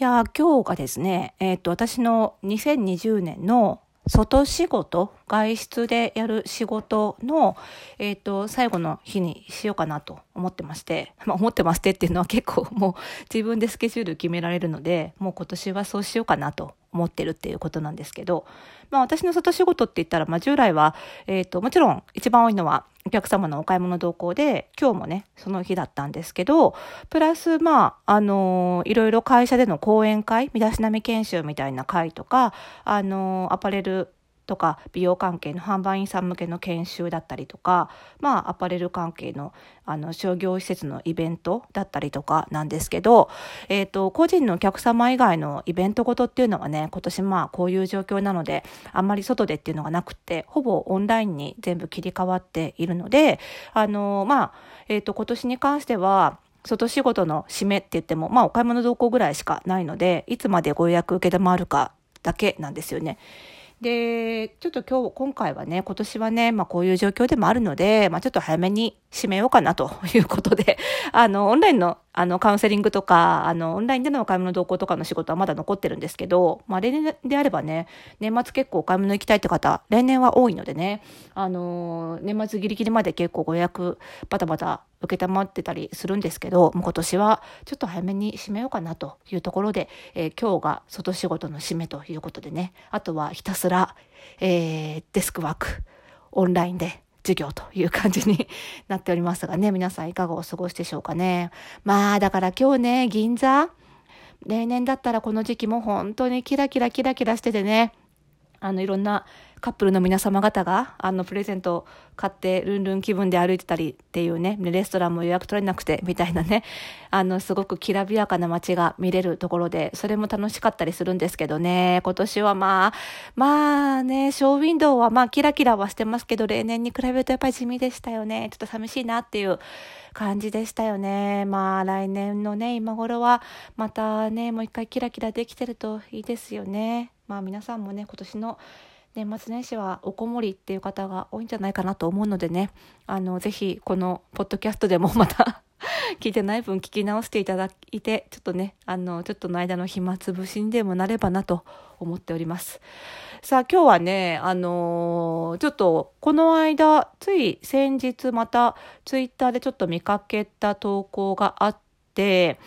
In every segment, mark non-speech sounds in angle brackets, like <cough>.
いや今日がですね、えっ、と、私の2020年の外仕事、外出でやる仕事の、えっ、と、最後の日にしようかなと思ってまして、<laughs> まあ、思ってましてっていうのは結構もう自分でスケジュール決められるので、もう今年はそうしようかなと思ってるっていうことなんですけど、まあ私の外仕事って言ったら、まあ従来は、えっ、ー、と、もちろん一番多いのはお客様のお買い物同行で、今日もね、その日だったんですけど、プラス、まあ、あのー、いろいろ会社での講演会、身だしなみ研修みたいな会とか、あのー、アパレルとか美容関係の販売員さん向けの研修だったりとか、まあ、アパレル関係のあの商業施設のイベントだったりとかなんですけど、え、ー、と個人のお客様以外のイベントごとっていうのはね今年まあこういう状況なのであんまり外でっていうのがなくてほぼオンラインに全部切り替わっているのであのまあ、え、ー、と今年に関しては外仕事の締めって言っても、まあお買い物同行ぐらいしかないので、いつまでご予約受け止まるかだけなんですよね。で、ちょっと今日、今回はね、今年はね、まあこういう状況でもあるので、まあちょっと早めに締めようかなということで、あの、オンラインのあの、カウンセリングとか、あの、オンラインでのお買い物同行とかの仕事はまだ残ってるんですけど、まあ例年であればね、年末結構お買い物行きたいって方、例年は多いのでね、あの、年末ギリギリまで結構ご予約バタバタ受けたまってたりするんですけど、もう今年はちょっと早めに締めようかなというところで、えー、今日が外仕事の締めということでね、あとはひたすら、えー、デスクワーク、オンラインで授業という感じに <laughs> なっておりますがね、皆さんいかがお過ごしでしょうかね。まあ、だから今日ね、銀座、例年だったらこの時期も本当にキラキラキラキラしててね、あの、いろんなカップルの皆様方が、あの、プレゼントを買って、ルンルン気分で歩いてたりっていうね、レストランも予約取れなくて、みたいなね、<laughs> あの、すごくきらびやかな街が見れるところで、それも楽しかったりするんですけどね、今年はまあ、まあね、ショーウィンドウはまあ、キラキラはしてますけど、例年に比べるとやっぱり地味でしたよね。ちょっと寂しいなっていう感じでしたよね。まあ、来年のね、今頃は、またね、もう一回キラキラできてるといいですよね。まあ、皆さんもね、今年の年末年始はおこもりっていう方が多いんじゃないかなと思うのでね、あの、ぜひこのポッドキャストでもまた <laughs> 聞いてない分聞き直していただいて、ちょっとね、あの、ちょっとの間の暇つぶしにでもなればなと思っております。さあ、今日はね、あのー、ちょっと、この間、つい先日また、ツイッターでちょっと見かけた投稿があって、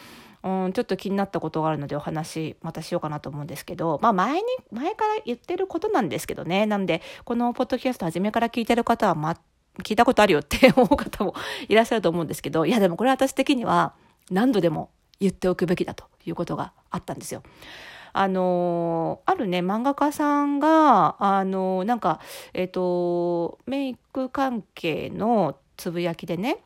うん、ちょっと気になったことがあるのでお話またしようかなと思うんですけど、まあ前に、前から言ってることなんですけどね。なんで、このポッドキャスト初めから聞いてる方は、ま、聞いたことあるよって思う方もいらっしゃると思うんですけど、いやでもこれ私的には何度でも言っておくべきだということがあったんですよ。あのあるね、漫画家さんが、あのなんか、えっ、ー、と、メイク関係のつぶやきでね、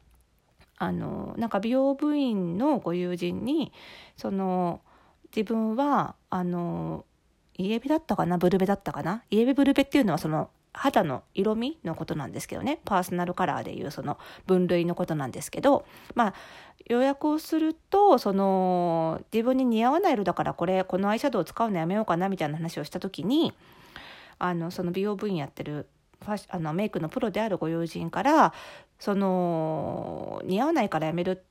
あのなんか美容部員のご友人にその自分はあのイエベだったかなブルベだったかなイエベブルベっていうのはその肌の色味のことなんですけどねパーソナルカラーでいうその分類のことなんですけどまあ予約をするとその自分に似合わない色だからこれこのアイシャドウ使うのやめようかなみたいな話をした時にあのその美容部員やってるファあのメイクのプロであるご友人からその似合わないからやめる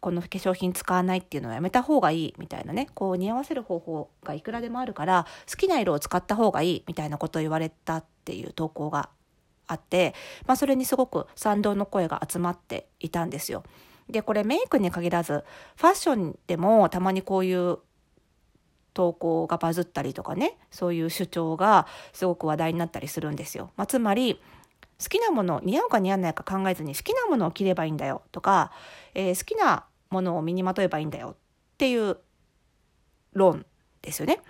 この化粧品使わないっていうのはやめた方がいいみたいなねこう似合わせる方法がいくらでもあるから好きな色を使った方がいいみたいなことを言われたっていう投稿があって、まあ、それにすごく賛同の声が集まっていたんですよ。でこれメイクに限らずファッションでもたまにこういう投稿がバズったりとかねそういう主張がすごく話題になったりするんですよ。まあ、つまり好きなもの似合うか似合わないか考えずに好きなものを着ればいいんだよとか、えー、好きなものを身にまとえばいいんだよっていう論ですよね。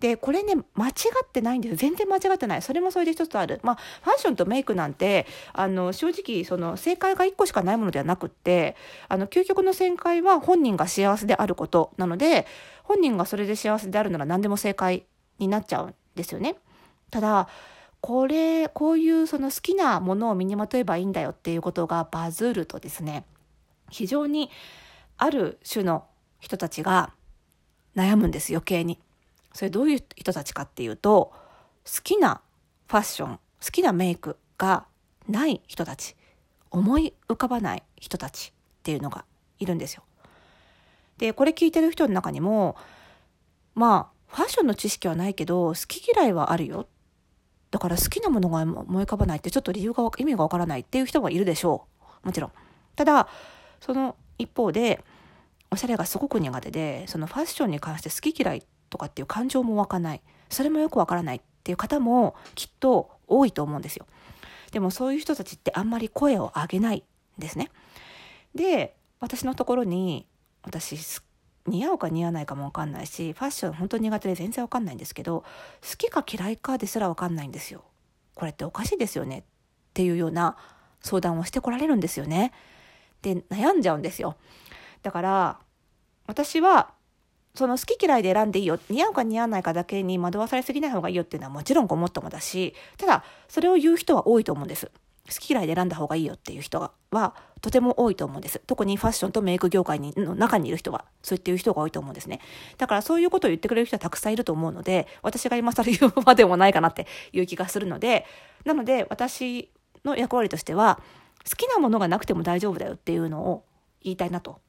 で、これね、間違ってないんですよ全然間違ってない。それもそれで一つある。まあ、ファッションとメイクなんて、あの、正直、その、正解が一個しかないものではなくって、あの、究極の正解は本人が幸せであることなので、本人がそれで幸せであるなら何でも正解になっちゃうんですよね。ただ、これ、こういうその好きなものを身にまとえばいいんだよっていうことがバズるとですね、非常にある種の人たちが悩むんです余計に。それどういう人たちかっていうと、好きなファッション、好きなメイクがない人たち、思い浮かばない人たちっていうのがいるんですよ。で、これ聞いてる人の中にも、まあ、ファッションの知識はないけど、好き嫌いはあるよっ。だから好きなものが思い浮かばないってちょっと理由が、意味がわからないっていう人はいるでしょう。もちろん。ただ、その一方で、おしゃれがすごく苦手で、そのファッションに関して好き嫌いとかっていう感情も湧かない。それもよくわからないっていう方もきっと多いと思うんですよ。でもそういう人たちってあんまり声を上げないんですね。で、私のところに、私、似合うか似合わないかもわかんないし、ファッション本当に苦手で全然わかんないんですけど、好きか嫌いかですらわかんないんですよ。これっておかしいですよねっていうような相談をしてこられるんですよね。で、悩んじゃうんですよ。だから、私は、その好き嫌いで選んでいいよ。似合うか似合わないかだけに惑わされすぎない方がいいよっていうのはもちろんごもっともだし、ただ、それを言う人は多いと思うんです。好き嫌いで選んだ方がいいよっていう人はとても多いと思うんです。特にファッションとメイク業界にの中にいる人は、そう言っていう人が多いと思うんですね。だからそういうことを言ってくれる人はたくさんいると思うので、私が今更言うまでもないかなっていう気がするので、なので私の役割としては、好きなものがなくても大丈夫だよっていうのを言いたいなと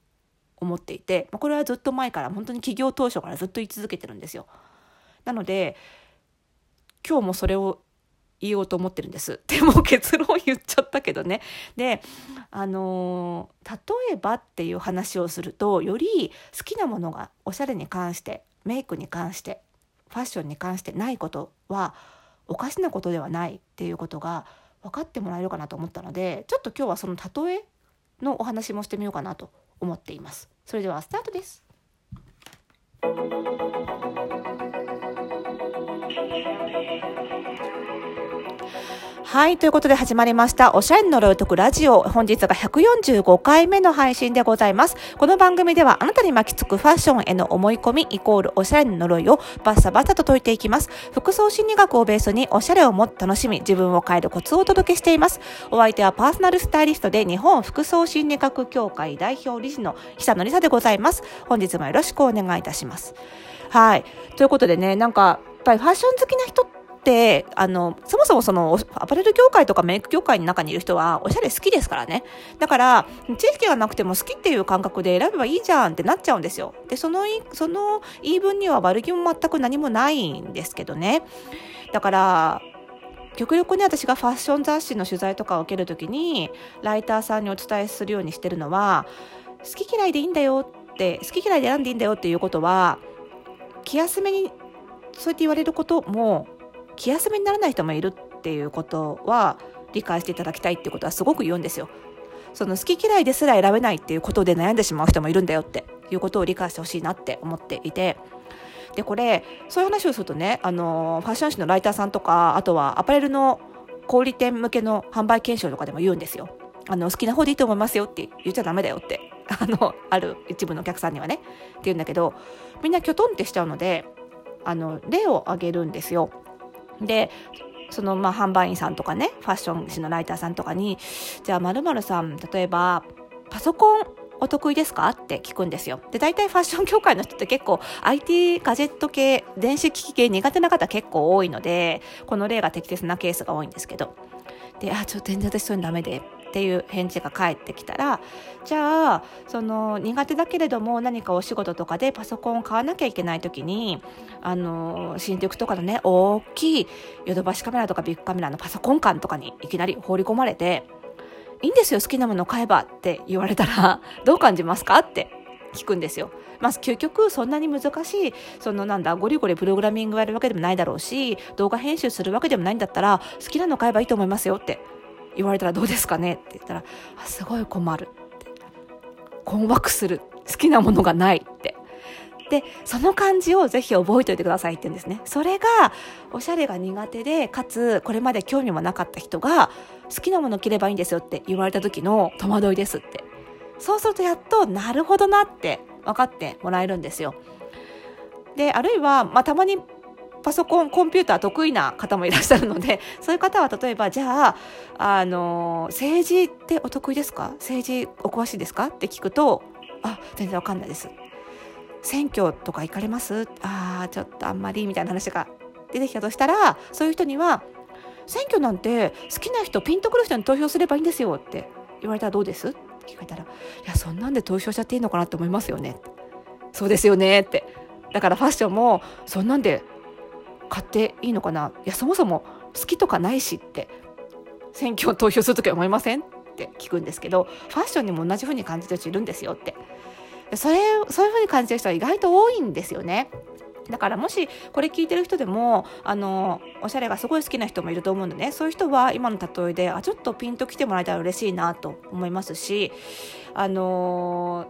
思っていて、これはずっと前から、本当に起業当初からずっと言い続けてるんですよ。なので、今日もそれを言おうと思ってるんです。<laughs> でも結論言っちゃったけどね。で、あのー、例えばっていう話をすると、より好きなものがおしゃれに関して、メイクに関して、ファッションに関してないことは、おかしなことではないっていうことが分かってもらえるかなと思ったので、ちょっと今日はその例えのお話もしてみようかなと思っています。それではスタートです。はい。ということで始まりました。おしゃれの呪い解くラジオ。本日が145回目の配信でございます。この番組ではあなたに巻きつくファッションへの思い込みイコールおしゃれの呪いをバッサバッサと解いていきます。服装心理学をベースにおしゃれをもっと楽しみ、自分を変えるコツをお届けしています。お相手はパーソナルスタイリストで日本服装心理学協会代表理事の久野里沙でございます。本日もよろしくお願いいたします。はい。ということでね、なんか、やっぱりファッション好きな人、ってあのそもそもそのアパレル業界とかメイク業界の中にいる人はおしゃれ好きですからね。だから知識がなくても好きっていう感覚で選べばいいじゃんってなっちゃうんですよ。でそのその言い分には悪気も全く何もないんですけどね。だから極力ね私がファッション雑誌の取材とかを受けるときにライターさんにお伝えするようにしてるのは好き嫌いでいいんだよって好き嫌いで選んでいいんだよっていうことは気休めにそうやって言われることも気休めにならない人もいるっていうことは理解していただきたいってことはすごく言うんですよ。その好き嫌いですら選べないっていうことで悩んでしまう人もいるんだよっていうことを理解してほしいなって思っていて。で、これ、そういう話をするとね、あの、ファッション誌のライターさんとか、あとはアパレルの小売店向けの販売検証とかでも言うんですよ。あの、好きな方でいいと思いますよって言っちゃダメだよって、<laughs> あの、ある一部のお客さんにはね、って言うんだけど、みんなきょとんってしちゃうので、あの、例を挙げるんですよ。でそのまあ販売員さんとかねファッション誌のライターさんとかにじゃあ〇〇さん例えばパソコンお得意ですか？って聞くんですよ。で、大体ファッション業界の人って結構 IT ガジェット系、電子機器系苦手な方結構多いので、この例が適切なケースが多いんですけど。で、あ、ちょっと全然私そういうのダメで。っていう返事が返ってきたらじゃあその苦手だけれども何かお仕事とかでパソコンを買わなきゃいけない時にあの新宿とかのね大きいヨドバシカメラとかビッグカメラのパソコン館とかにいきなり放り込まれていいんですよ好きなもの買えばって言われたら <laughs> どう感じますかって聞くんですよ。まあ、究極そんなに難しい、そのなんだ、ゴリゴリプログラミングやるわけでもないだろうし、動画編集するわけでもないんだったら、好きなの買えばいいと思いますよって言われたらどうですかねって言ったら、あすごい困るって。困惑する。好きなものがないって。で、その感じをぜひ覚えておいてくださいって言うんですね。それが、おしゃれが苦手で、かつ、これまで興味もなかった人が、好きなもの着ればいいんですよって言われた時の戸惑いですって。そうするとやっと、なるほどなって分かってもらえるんですよ。で、あるいは、まあ、たまにパソコン、コンピューター得意な方もいらっしゃるので、<laughs> そういう方は例えば、じゃあ、あの、政治ってお得意ですか？政治お詳しいですか？って聞くと、あ、全然わかんないです。選挙とか行かれます？ああ、ちょっとあんまり、みたいな話が出てきたとしたら、そういう人には、選挙なんて好きな人、ピンとくる人に投票すればいいんですよって言われたらどうです？って聞かれたら、いや、そんなんで投票しちゃっていいのかなって思いますよね。そうですよねって。だからファッションもそんなんで買っていいのかな？いやそもそも好きとかないしって選挙を投票するときは思いません？って聞くんですけどファッションにも同じ風に感じてる人いるんですよって。それそういう風に感じてる人は意外と多いんですよね。だからもしこれ聞いてる人でもあのおしゃれがすごい好きな人もいると思うんでね。そういう人は今の例えであちょっとピンと来てもらえたら嬉しいなと思いますしあの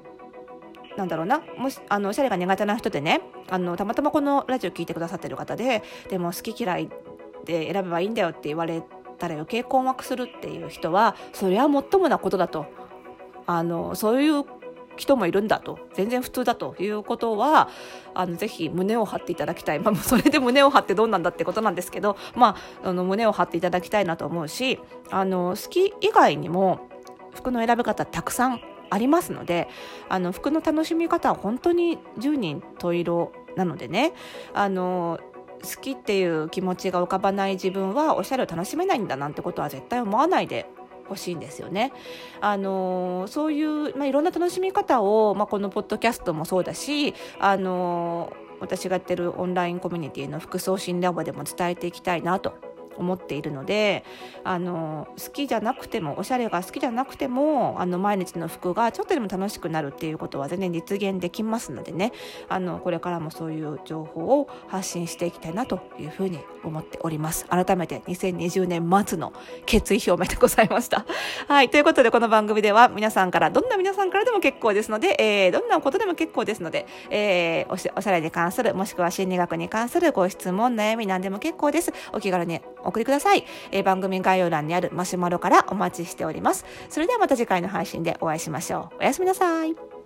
なんだろうなもしあのおしゃれが苦手な人でねあのたまたまこのラジオ聞いてくださってる方ででも好き嫌いで選べばいいんだよって言われたら余計困惑するっていう人はそれはもっともなことだと。あのそういう人もいるんだと。全然普通だということはあのぜひ胸を張っていただきたい、まあ、それで胸を張ってどうなんだってことなんですけど、まあ、あの胸を張っていただきたいなと思うしあの好き以外にも服の選び方たくさんありますのであの服の楽しみ方は本当に十人十色なのでねあの好きっていう気持ちが浮かばない自分はおしゃれを楽しめないんだなんてことは絶対思わないでほしいんですよね。あのそういう、まあ、いろんな楽しみ方を、まあ、このポッドキャストもそうだし、あの私がやってるオンラインコミュニティの服装診ラボでも伝えていきたいなと思っているのであの好きじゃなくてもおしゃれが好きじゃなくてもあの毎日の服がちょっとでも楽しくなるっていうことは全然実現できますのでね。あのこれからもそういう情報を発信していきたいなというふうに思っております。改めて2020年末の決意表明でございました。<laughs> はいということでこの番組では皆さんからどんな皆さんからでも結構ですので、えー、どんなことでも結構ですので、えー、おしおしゃれに関するもしくは心理学に関するご質問悩み何でも結構です。お気軽に送りください。えー、番組概要欄にあるマシュマロからお待ちしております。それではまた次回の配信でお会いしましょう。おやすみなさい。